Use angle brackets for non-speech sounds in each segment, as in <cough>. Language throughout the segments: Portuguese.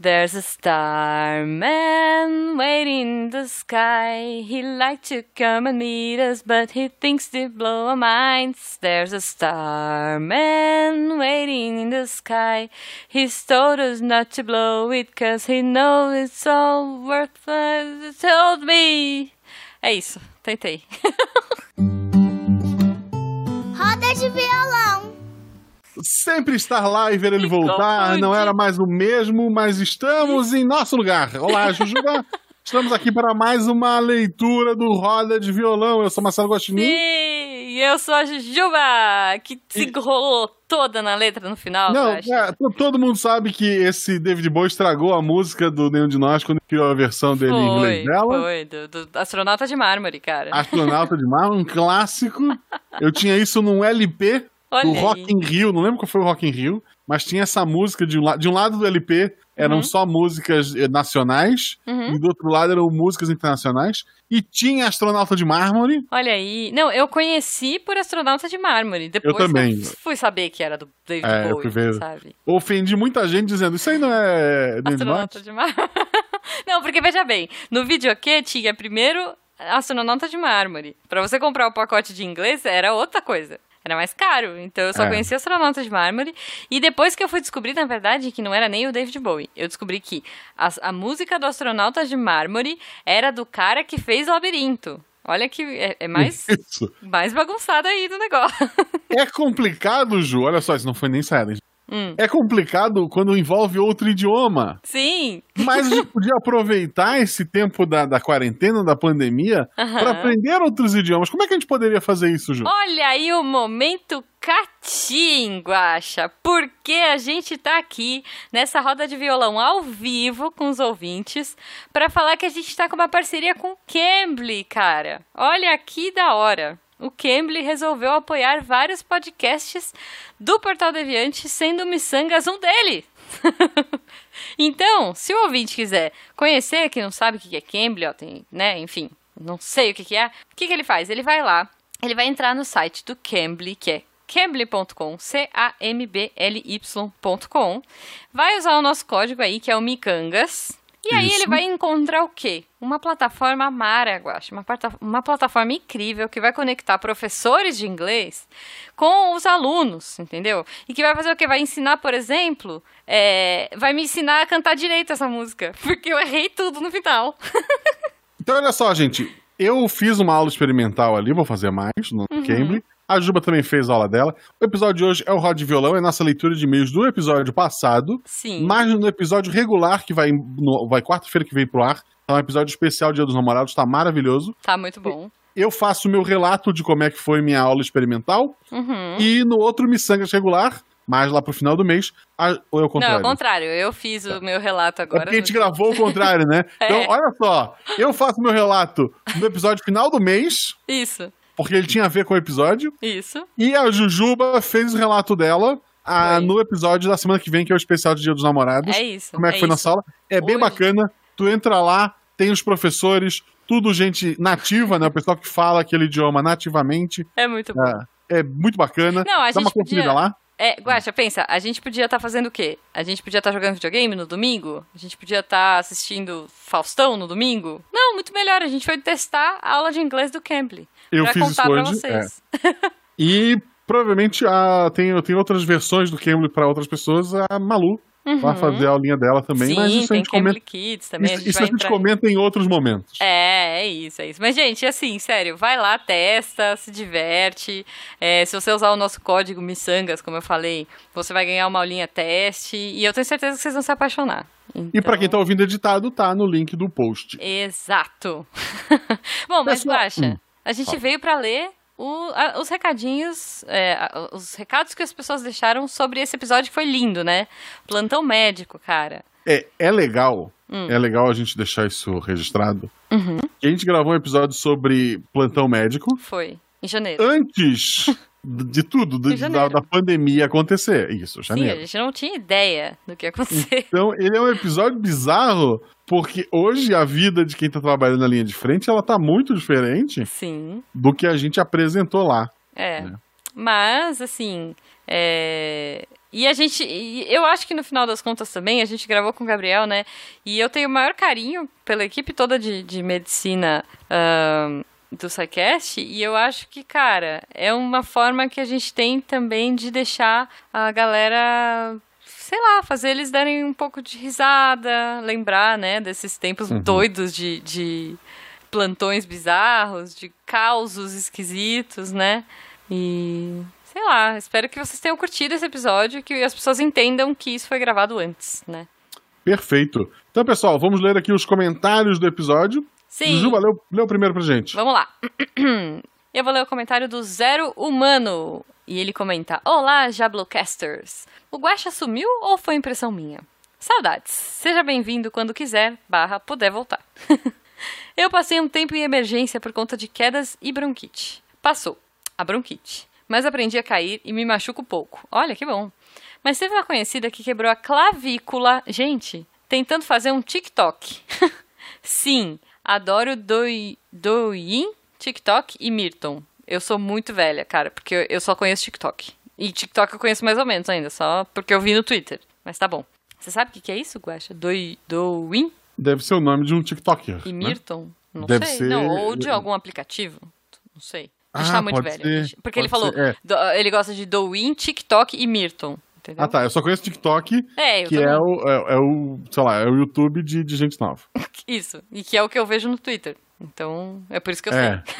There's a starman waiting in the sky. He'd like to come and meet us, but he thinks to blow our minds. There's a starman waiting in the sky. He's told us not to blow it, cause he knows it's all worthless. He told me. É isso, tentei. Roda de violão. Sempre estar lá e ver ele voltar não era mais o mesmo, mas estamos em nosso lugar. Olá, <laughs> Jujuba. Estamos aqui para mais uma leitura do Roda de Violão. Eu sou Marcelo Guaxinim. Sim, eu sou a Jujuba, que se enrolou toda na letra no final. Não, é, to- todo mundo sabe que esse David Bowie estragou a música do Nenhum de Nós quando criou a versão dele em inglês Foi, dela. foi, do, do astronauta de mármore, cara. Astronauta de Mar, um clássico. Eu tinha isso num LP Olha aí. Rock in Rio, não lembro qual foi o Rock in Rio, mas tinha essa música de um, la- de um lado do LP eram Uhum. só músicas eh, nacionais Uhum. e do outro lado eram músicas internacionais e tinha Astronauta de Mármore. Olha aí. Não, eu conheci por astronauta de mármore. Depois também. fui saber que era do David É, eu Bowie, sabe? Ofendi muita gente dizendo isso aí não é David. Astronauta de mármore. <laughs> Não, porque veja bem, no videokê tinha primeiro astronauta de mármore. Pra você comprar o pacote de inglês era outra coisa. Era mais caro, então eu só É. conhecia astronauta de mármore. E depois que eu fui descobrir, na verdade, que não era nem o David Bowie. Eu descobri que a, a música do astronauta de mármore era do cara que fez Labirinto. Olha que é, é mais, <laughs> Isso. mais bagunçado aí do negócio. É complicado, Ju. Olha só, isso não foi nem sério. Hum. É complicado quando envolve outro idioma. Sim, <laughs> Mas a gente podia aproveitar esse tempo da, da quarentena, da pandemia, para aprender outros idiomas. Como é que a gente poderia fazer isso, Ju? Olha aí o momento catim, Guaxa, porque a gente tá aqui nessa roda de violão ao vivo com os ouvintes para falar que a gente tá com uma parceria com o Cambly, cara. Olha que da hora. O Cambly resolveu apoiar vários podcasts do Portal Deviante, sendo o Missangas um dele. <laughs> então, se o ouvinte quiser conhecer, que não sabe o que é Cambly, ó, tem, né, enfim, não sei o que é, o que que ele faz? Ele vai lá, ele vai entrar no site do Cambly, que é cambly.com, C-A-M-B-L-Y.com, vai usar o nosso código aí, que é o Micangas, e aí Isso. ele vai encontrar o quê? Uma plataforma mara, Guaxa, uma, plata- uma plataforma incrível que vai conectar professores de inglês com os alunos, entendeu? E que vai fazer o quê? Vai ensinar, por exemplo, é, vai me ensinar a cantar direito essa música, <laughs> porque eu errei tudo no final. <laughs> Então, olha só, gente. Eu fiz uma aula experimental ali, vou fazer mais no Uhum. Cambly. A Juba também fez a aula dela. O episódio de hoje é o Rod Violão, é nossa leitura de e-mails do episódio passado. Sim. Mas no episódio regular, que vai, no- vai quarta-feira que vem pro ar, é um episódio especial Dia dos Namorados, tá maravilhoso. Tá muito bom. Eu faço o meu relato de como é que foi minha aula experimental. Uhum. E no outro Missangas regular, mais lá pro final do mês, a- ou é o Não, é contrário? o contrário. Eu fiz o meu relato É agora. porque a gente gravou o contrário, né? <laughs> Então, É. olha só. Eu faço meu relato no episódio final do mês, Isso, porque ele tinha a ver com o episódio. isso. E a Jujuba fez o relato dela ah, Foi. no episódio da semana que vem, que é o especial de Dia dos Namorados. É isso. Como é que foi isso. nossa aula? É bem Hoje- bacana. Tu entra lá, tem os professores, tudo gente nativa, né? O pessoal que fala aquele idioma nativamente. É muito bom. É, é muito bacana. Não, a Dá uma conferida podia- lá. É, Guaxa, pensa, a gente podia estar fazendo o quê? A gente podia estar jogando videogame no domingo? A gente podia estar assistindo Faustão no domingo? Não, muito melhor. A gente foi testar a aula de inglês do Cambly. Eu pra fiz hoje. é. <laughs> E provavelmente ah, tem, tem outras versões do Cambly para outras pessoas. A Malu vai fazer a aulinha dela também. Uhum. Sim, mas isso a gente Cambly comenta. Kids também. Isso, a gente isso a gente comenta em outros momentos. É, é isso, é isso. Mas, gente, assim, sério, vai lá, testa, se diverte. É, se você usar o nosso código Missangas, como eu falei, você vai ganhar uma aulinha teste. E eu tenho certeza que vocês vão se apaixonar. E pra quem Então- tá ouvindo editado, tá no link do post. Exato. <laughs> Bom, mas Pessoal- Guaxa, Hum. A gente veio pra ler o- a- os recadinhos, é, a- os recados que as pessoas deixaram sobre esse episódio que foi lindo, né? Plantão médico, cara. É, é legal. Hum. É legal a gente deixar isso registrado. Uhum. A gente gravou um episódio sobre plantão médico Foi. Em janeiro. antes <laughs> de tudo, de- janeiro. da, da pandemia acontecer. Isso, Sim, a janeiro. gente não tinha ideia do que ia acontecer. Então, ele é um episódio bizarro, porque hoje a vida de quem tá trabalhando na linha de frente, ela tá muito diferente Sim. do que a gente apresentou lá. É. É. Mas, assim, é, E a gente, eu acho que no final das contas também, a gente gravou com o Gabriel, né? E eu tenho o maior carinho pela equipe toda de, de medicina uh, do SciCast. E eu acho que, cara, é uma forma que a gente tem também de deixar a galera sei lá, fazer eles darem um pouco de risada, lembrar, né, desses tempos uhum. doidos de, de plantões bizarros, de causos esquisitos, né? E sei lá, espero que vocês tenham curtido esse episódio, que as pessoas entendam que isso foi gravado antes, né? Perfeito. Então, pessoal, vamos ler aqui os comentários do episódio. Sim. Juba, lê, lê o primeiro pra gente. Vamos lá. <clears throat> Eu vou ler o comentário do Zero Humano. E ele comenta: Olá, Jablocasters. O Guaxa sumiu ou foi impressão minha? Saudades. Seja bem-vindo quando quiser, barra, puder voltar. <laughs> Eu passei um tempo em emergência por conta de quedas e bronquite. Passou. A bronquite. Mas aprendi a cair e me machuco pouco. Olha que bom. Mas teve uma conhecida que quebrou a clavícula. Gente, tentando fazer um TikTok. <laughs> Sim, adoro Doi, Doin, TikTok e Mirton. Eu sou muito velha, cara, porque eu só conheço TikTok. E TikTok eu conheço mais ou menos ainda, só porque eu vi no Twitter. Mas tá bom. Você sabe o que, que é isso, Guaxa? Doi, Douin? Deve ser o nome de um TikToker. E né? Mirton? Não Deve sei. Ser... Não, ou de algum aplicativo. Não sei. A gente ah, tá muito velho. Ser, porque ele falou, é. ele gosta de Douin, TikTok e Mirton. Entendeu? Ah, tá. Eu só conheço TikTok, é, que é o, é, é, o, sei lá, é o YouTube de, de gente nova. <laughs> Isso. E que é o que eu vejo no Twitter. Então, é por isso que eu é. sei.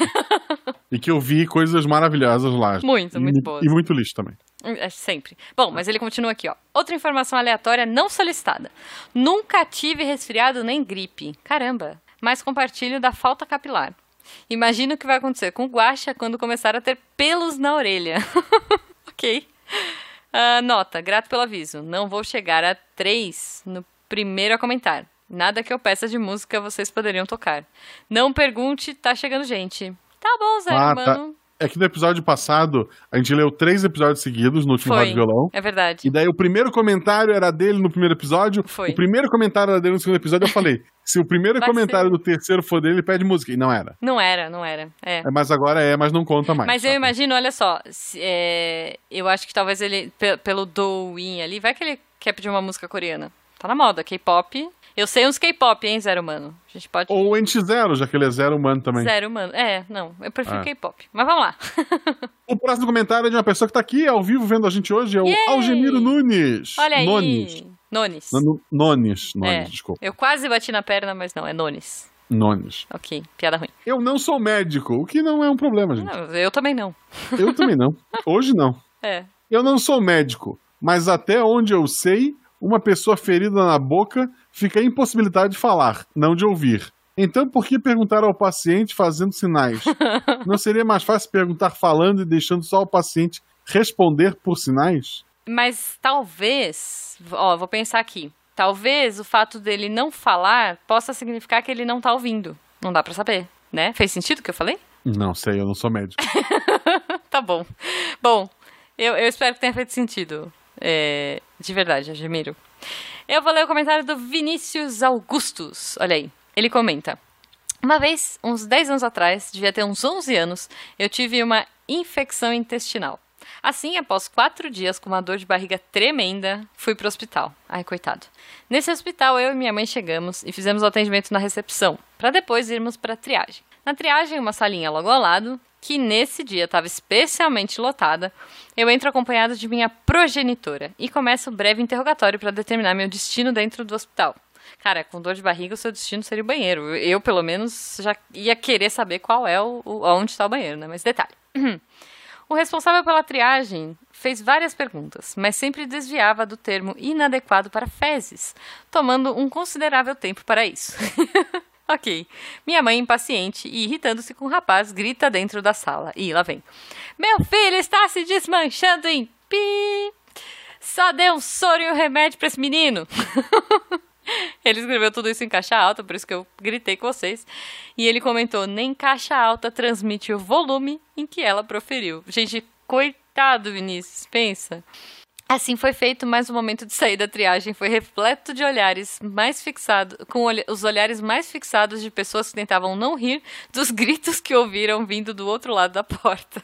e que eu vi coisas maravilhosas lá. Muito, <laughs> muito e, boas. E muito lixo também. É sempre. Bom, mas ele continua aqui, ó. Outra informação aleatória não solicitada. Nunca tive resfriado nem gripe. Caramba. Mas compartilho da falta capilar. Imagino o que vai acontecer com o guacha quando começar a ter pelos na orelha. <laughs> ok. Uh, nota, grato pelo aviso. Não vou chegar a 3 no primeiro a comentar. Nada que eu peça de música vocês poderiam tocar. Não pergunte, tá chegando gente. Tá bom, Zé, ah, mano. Tá. É que no episódio passado, a gente leu três episódios seguidos no último Rádio Violão. É verdade. E daí o primeiro comentário era dele no primeiro episódio. Foi. O primeiro comentário era dele no segundo episódio. Eu falei: <laughs> se o primeiro Vai comentário ser. do terceiro for dele, ele pede música. E não era. Não era, não era. É. É, mas agora é, mas não conta mais. Mas eu sabe? imagino, olha só, se- é, eu acho que talvez ele, pe- pelo Douyin ali, vai que ele quer pedir uma música coreana. Tá na moda, K-pop. Eu sei uns K-pop, hein, Zero Humano. A gente pode... Ou o NX0, já que ele é zero humano também. Zero Humano. É, não, eu prefiro Ah. K-pop. Mas vamos lá. <laughs> O próximo comentário é de uma pessoa que tá aqui ao vivo vendo a gente hoje, é o Yay! Algemiro Nunes. Olha aí. Nones. Nones. Não, não, Nones, Nones, É. desculpa. Eu quase bati na perna, mas não, é Nones. Nones. Ok, piada ruim. Eu não sou médico, o que não é um problema, gente. Não, eu também não. Eu também não. <laughs> Hoje não. É. Eu não sou médico, mas até onde eu sei, uma pessoa ferida na boca fica impossibilitada de falar, não de ouvir. Então, por que perguntar ao paciente fazendo sinais? <laughs> Não seria mais fácil perguntar falando e deixando só o paciente responder por sinais? Mas talvez, ó, vou pensar aqui. Talvez o fato dele não falar possa significar que ele não tá ouvindo. Não dá pra saber, né? Fez sentido o que eu falei? Não sei, eu não sou médico. <laughs> Tá bom. Bom, eu, eu espero que tenha feito sentido. É, de verdade, admiro. Eu vou ler o comentário do Vinícius Augustus. Olha aí. Ele comenta. Uma vez, uns 10 anos atrás, devia ter uns 11 anos, eu tive uma infecção intestinal. Assim, após quatro dias com uma dor de barriga tremenda, fui pro hospital. Ai, coitado. Nesse hospital, eu e minha mãe chegamos e fizemos o atendimento na recepção, para depois irmos para triagem. Na triagem, uma salinha logo ao lado, que nesse dia estava especialmente lotada, eu entro acompanhado de minha progenitora e começo o breve interrogatório para determinar meu destino dentro do hospital. Cara, com dor de barriga, o seu destino seria o banheiro. Eu, pelo menos, já ia querer saber qual é o, o onde está o banheiro, né? Mas detalhe. <clears throat> O responsável pela triagem fez várias perguntas, mas sempre desviava do termo inadequado para fezes, tomando um considerável tempo para isso. <laughs> <laughs> ok. Minha mãe, impaciente e irritando-se com o rapaz, grita dentro da sala. E lá vem. Meu filho está se desmanchando em pi. Só dê um soro e um remédio para esse menino. <laughs> Ele escreveu tudo isso em caixa alta, por isso que eu gritei com vocês. E ele comentou: nem caixa alta transmite o volume em que ela proferiu. Gente, coitado, Vinícius, pensa. Assim foi feito, mas o momento de sair da triagem foi repleto de olhares mais fixados, com os olhares mais fixados de pessoas que tentavam não rir dos <laughs> gritos que ouviram vindo do outro lado da porta.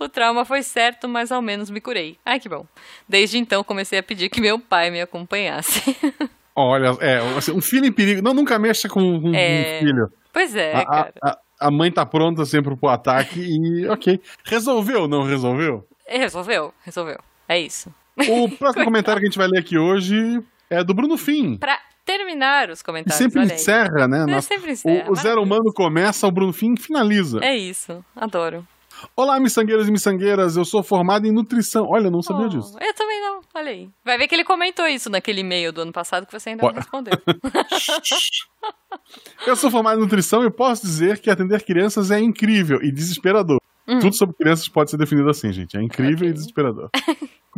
O trauma foi certo, mas ao menos me curei. Ai, que bom. Desde então comecei a pedir que meu pai me acompanhasse. <laughs> Olha, é, assim, um filho em perigo. Não, nunca mexa com um, É. um filho. Pois é, A, cara. a- a- a mãe tá pronta sempre pro ataque e ok. Resolveu, não resolveu? Resolveu, resolveu. É isso. O <laughs> próximo comentário que a gente vai ler aqui hoje é do Bruno Fim. Pra terminar os comentários, sempre olha aí. encerra, né? Nossa, sempre encerra. o, o Zero Humano começa, o Bruno Fim finaliza. É isso, adoro. Olá, miçangueiros e miçangueiras. Eu sou formado em nutrição. Olha, eu não sabia Oh, disso. Eu também não, olha aí. Vai ver que ele comentou isso naquele e-mail do ano passado que você ainda não respondeu. <laughs> <laughs> Eu sou formado em nutrição e posso dizer que atender crianças é incrível e desesperador. Hum. Tudo sobre crianças pode ser definido assim, gente. É incrível Ok. e desesperador.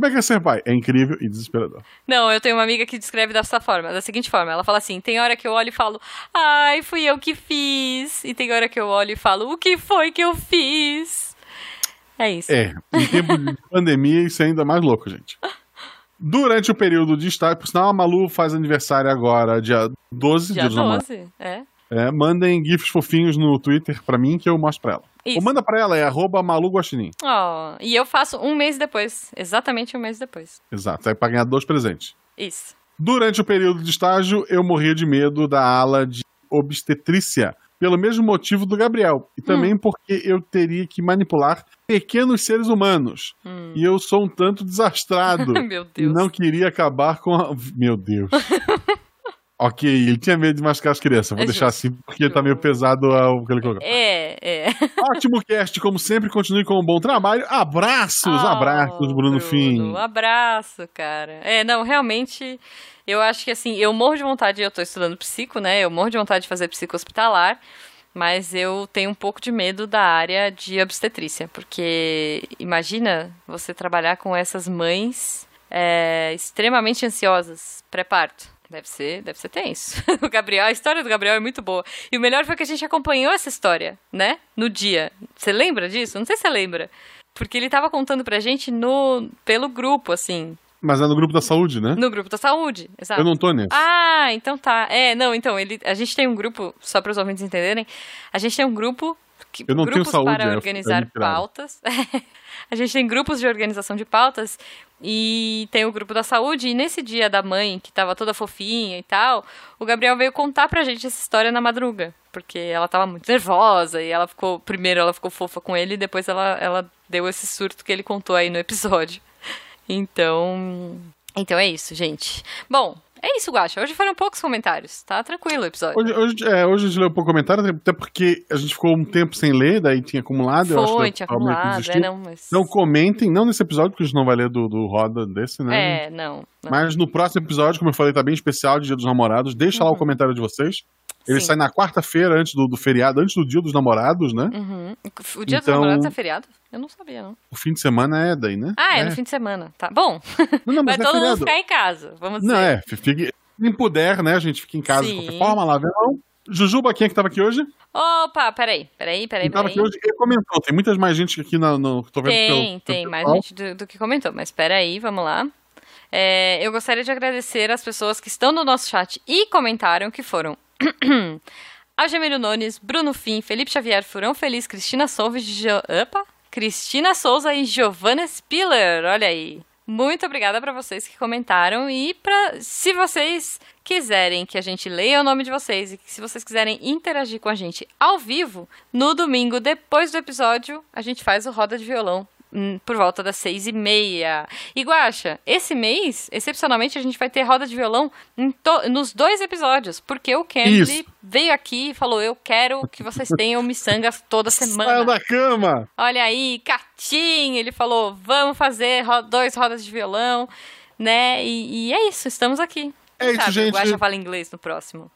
Como é que é ser pai? É incrível e desesperador. Não, eu tenho uma amiga que descreve dessa forma, da seguinte forma. Ela fala assim: tem hora que eu olho e falo, ai, fui eu que fiz. E tem hora que eu olho e falo, o que foi que eu fiz? É isso. É, em tempo de <laughs> pandemia, isso é ainda mais louco, gente. Durante o período de estágio, por sinal, a Malu faz aniversário agora, dia 12, Dia dia dos namorados. 12, é. É, mandem gifs fofinhos no Twitter pra mim que eu mostro pra ela. Isso. Ou manda pra ela, é arroba Malu Guaxinim. Ó, e eu faço um mês depois. Exatamente um mês depois. Exato, aí pra ganhar dois presentes. Isso. Durante o período de estágio, eu morria de medo da ala de obstetrícia, pelo mesmo motivo do Gabriel. E também porque eu teria que manipular pequenos seres humanos. Hum. E eu sou um tanto desastrado. <laughs> Meu e Deus. não queria acabar com a. Meu Deus. <laughs> ok, ele tinha medo de machucar as crianças. Vou É deixar justo. assim, porque tá meio pesado o que ele colocou. É, é. <laughs> Ótimo cast, como sempre, continue com um bom trabalho. Abraços, Oh, abraços, Bruno, Fim. Um abraço, cara. É, não, realmente, eu acho que assim, eu morro de vontade, eu tô estudando psico, né? Eu morro de vontade de fazer psico hospitalar, mas eu tenho um pouco de medo da área de obstetrícia, porque imagina você trabalhar com essas mães é, extremamente ansiosas, pré-parto. Deve ser, deve ser tenso. <laughs> O Gabriel, a história do Gabriel é muito boa. E o melhor foi que a gente acompanhou essa história, né? No dia. Você lembra disso? Não sei se você lembra. Porque ele tava contando pra gente no pelo grupo, assim. Mas é no grupo da saúde, né? No grupo da saúde, exato. Eu não tô nesse. Ah, então tá. É, não, então, ele, a gente tem um grupo, só para os ouvintes entenderem, a gente tem um grupo. Que, Eu não tenho grupos saúde, para é, organizar é tiraram. pautas. <laughs> a gente tem grupos de organização de pautas e tem o grupo da saúde. E nesse dia da mãe, que tava toda fofinha e tal, o Gabriel veio contar pra gente essa história na madruga. Porque ela tava muito nervosa e ela ficou. Primeiro ela ficou fofa com ele e depois ela, ela deu esse surto que ele contou aí no episódio. Então. Então é isso, gente. Bom, é isso, Guaxa. Hoje foram poucos comentários. Tá tranquilo o episódio. Hoje, hoje, é, hoje a gente leu pouco comentário, até porque a gente ficou um tempo sem ler, daí tinha acumulado. eu acho que Foi, tinha acumulado, é, não, mas. Não comentem, não nesse episódio, porque a gente não vai ler do, do Roda desse, né? É, não. não. Mas no próximo episódio, como eu falei, tá bem especial de Dia dos Namorados. Deixa lá o comentário de vocês. Ele. Sim. sai na quarta-feira, antes do, do feriado, antes do Dia dos Namorados, né? Uhum. O dia dos Então- namorados é feriado? Eu não sabia, não. O fim de semana é daí, né? Ah, é, no fim de semana. Tá bom. Não, não, <laughs> Vai mas não é todo mundo ficar em casa, vamos dizer. Não, é. Fique, quem puder, né? A gente fica em casa de Sim. qualquer forma, lá verão. Jujuba, quem é que tava aqui hoje? Opa, peraí, peraí, peraí, Quem tava peraí. aqui hoje ele comentou. Tem muitas mais gente aqui na, no. Tô vendo Tem, pelo, tem pelo mais pessoal. gente do, do que comentou, mas peraí, vamos lá. É, eu gostaria de agradecer as pessoas que estão no nosso chat e comentaram, que foram <clears throat> Algemiro Nunes, Bruno Fim, Felipe Xavier, Furão Feliz, Cristina Souza, jo... Opa! Cristina Souza e Giovanna Spiller, olha aí. Muito obrigada para vocês que comentaram e para se vocês quiserem que a gente leia o nome de vocês e se vocês quiserem interagir com a gente ao vivo, no domingo depois do episódio, a gente faz o Roda de Violão por volta das seis e meia. E Guaxa, esse mês, excepcionalmente, a gente vai ter roda de violão nos dois episódios, porque o Isso. veio aqui e falou: Eu quero que vocês tenham miçangas toda Saiu semana. da cama! Olha aí, Catim, ele falou: Vamos fazer ro- dois rodas de violão, né? E, e é isso, estamos aqui. É Quem isso, sabe gente. O Guaxa fala inglês no próximo.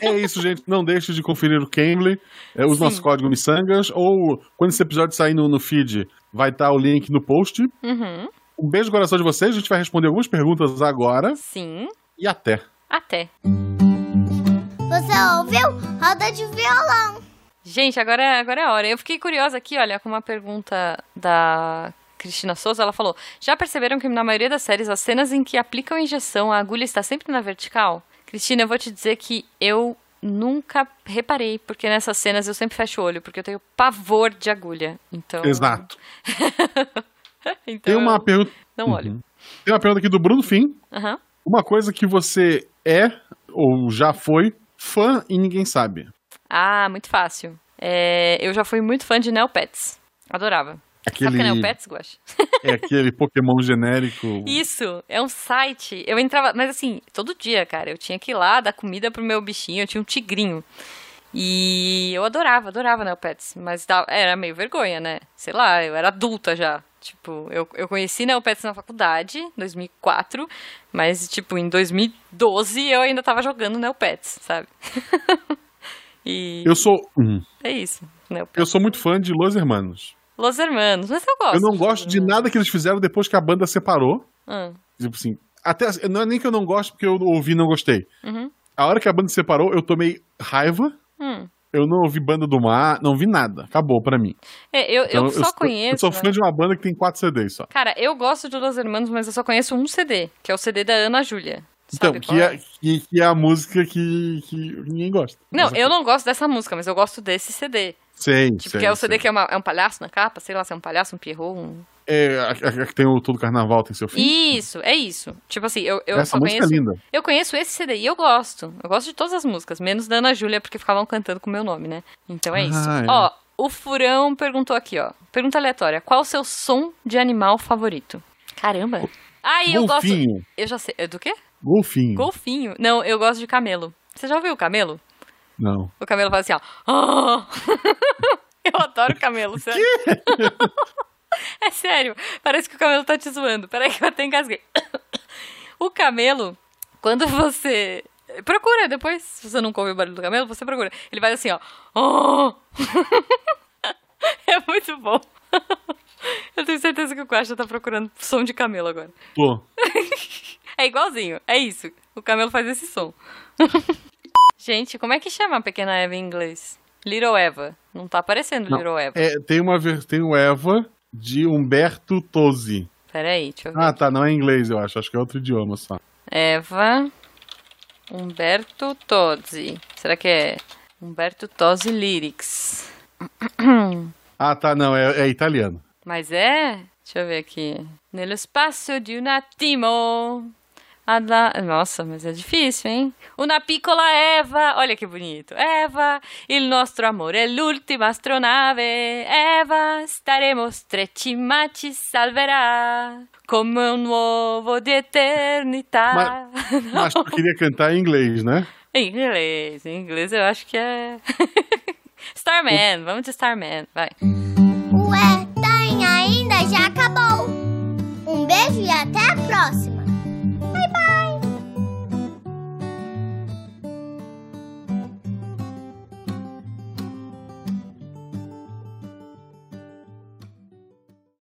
É isso, gente. Não deixe de conferir o Cambly, é, use Sim. nosso código Missangas, ou quando esse episódio sair no, no feed, vai estar o link no post. Uhum, Um beijo no coração de vocês, a gente vai responder algumas perguntas agora sim, e até. até. Você ouviu? Roda de violão. Gente, agora, é- agora é a hora. Eu fiquei curiosa aqui, olha, com uma pergunta da Cristina Souza. Ela falou: Já perceberam que na maioria das séries, as cenas em que aplicam a injeção, a agulha está sempre na vertical? Cristina, eu vou te dizer que eu nunca reparei, porque nessas cenas eu sempre fecho o olho, porque eu tenho pavor de agulha. Então. Exato. <laughs> então Tem uma pergunta. Não olho. Uhum. Tem uma pergunta aqui do Bruno Fim. Aham. Uma coisa que você é ou já foi fã e ninguém sabe. Ah, muito fácil. É, eu já fui muito fã de Neopets. Adorava. Aquele, Sabe o que é Neopets, Guax? <laughs> é aquele Pokémon genérico. Isso, é um site. Eu entrava, mas assim, todo dia, cara. Eu tinha que ir lá dar comida pro meu bichinho. Eu tinha um tigrinho. E eu adorava, adorava Neopets. Mas dava- era meio vergonha, né? Sei lá, eu era adulta já. Tipo, eu, eu conheci Neopets na faculdade, em 2004. Mas, tipo, em 2012 eu ainda tava jogando Neopets, sabe? <laughs> e Eu sou. hum, é isso, Neopets. eu sou muito fã de Los Hermanos. Los Hermanos, mas eu gosto. Eu não gosto de nada que eles fizeram depois que a banda separou. Ah, Tipo assim. Até, não é nem que eu não gosto porque eu ouvi e não gostei. Uhum. A hora que a banda separou, eu tomei raiva. hum. Eu não ouvi banda do mar, não vi nada. Acabou pra mim. É, eu, Então, eu só sou- conheço. Eu sou né? fã de uma banda que tem quatro CDs só. Cara, eu gosto de Los Hermanos, mas eu só conheço um CD, que é o CD da Ana Júlia. Então, que é, que, que é a música que, que ninguém gosta. Não, Mas- eu não gosto dessa música, mas eu gosto desse CD. Sei, Tipo, sei, que é o CD sei. que é, uma- é um palhaço na capa, sei lá se é um palhaço, um pierrot, um... É, a, que tem o Todo Carnaval, tem seu fim. Isso, é isso. Tipo assim, eu, eu Essa só música conheço... é linda. Eu conheço esse CD e eu gosto. Eu gosto de todas as músicas, menos da Ana Júlia, porque ficavam cantando com o meu nome, né? Então é isso. Ah, é. Ó, o Furão perguntou aqui, ó. Pergunta aleatória. Qual o seu som de animal favorito? Caramba. Ah, eu gosto... Golfinho. Eu já sei. Do quê? Golfinho. Golfinho. Não, eu gosto de camelo. Você já ouviu o camelo? Não. O camelo faz assim, ó. "Ah". <laughs> Eu adoro camelo, sério. <laughs> É sério. Parece que o camelo tá te zoando. Peraí que eu até engasguei. O camelo, quando você... Procura depois, se você nunca ouviu o barulho do camelo, você procura. Ele vai assim, ó. "Ah". <laughs> É muito bom. Eu tenho certeza que o Guaxa tá procurando som de camelo agora. Pô. É igualzinho, é isso. O camelo faz esse som. Gente, como é que chama a pequena Eva em inglês? Little Eva. Não tá aparecendo Não, Little Eva. É, tem uma tem o Eva de Humberto Tozzi. Peraí, deixa eu ver. Ah, tá, não é inglês, eu acho. Acho que é outro idioma só. Eva Humberto Tozzi. Será que é Humberto Tozzi Lyrics? <clears throat> Ah, tá, não, é, é italiano. Mas é? Deixa eu ver aqui. Nello spazio di un attimo. Alla... Nossa, mas é difícil, hein? Una piccola Eva. Olha que bonito. Eva, il nostro amore è l'ultima astronave. Eva, staremo stretti ma ci salverà. Come un uovo di eternità. Mas <laughs> tu queria cantar em inglês, né? Em inglês, em inglês eu acho que é. <laughs> Starman, vamos de Starman, vai. Ué, tem ainda? Já acabou. Um beijo e até a próxima.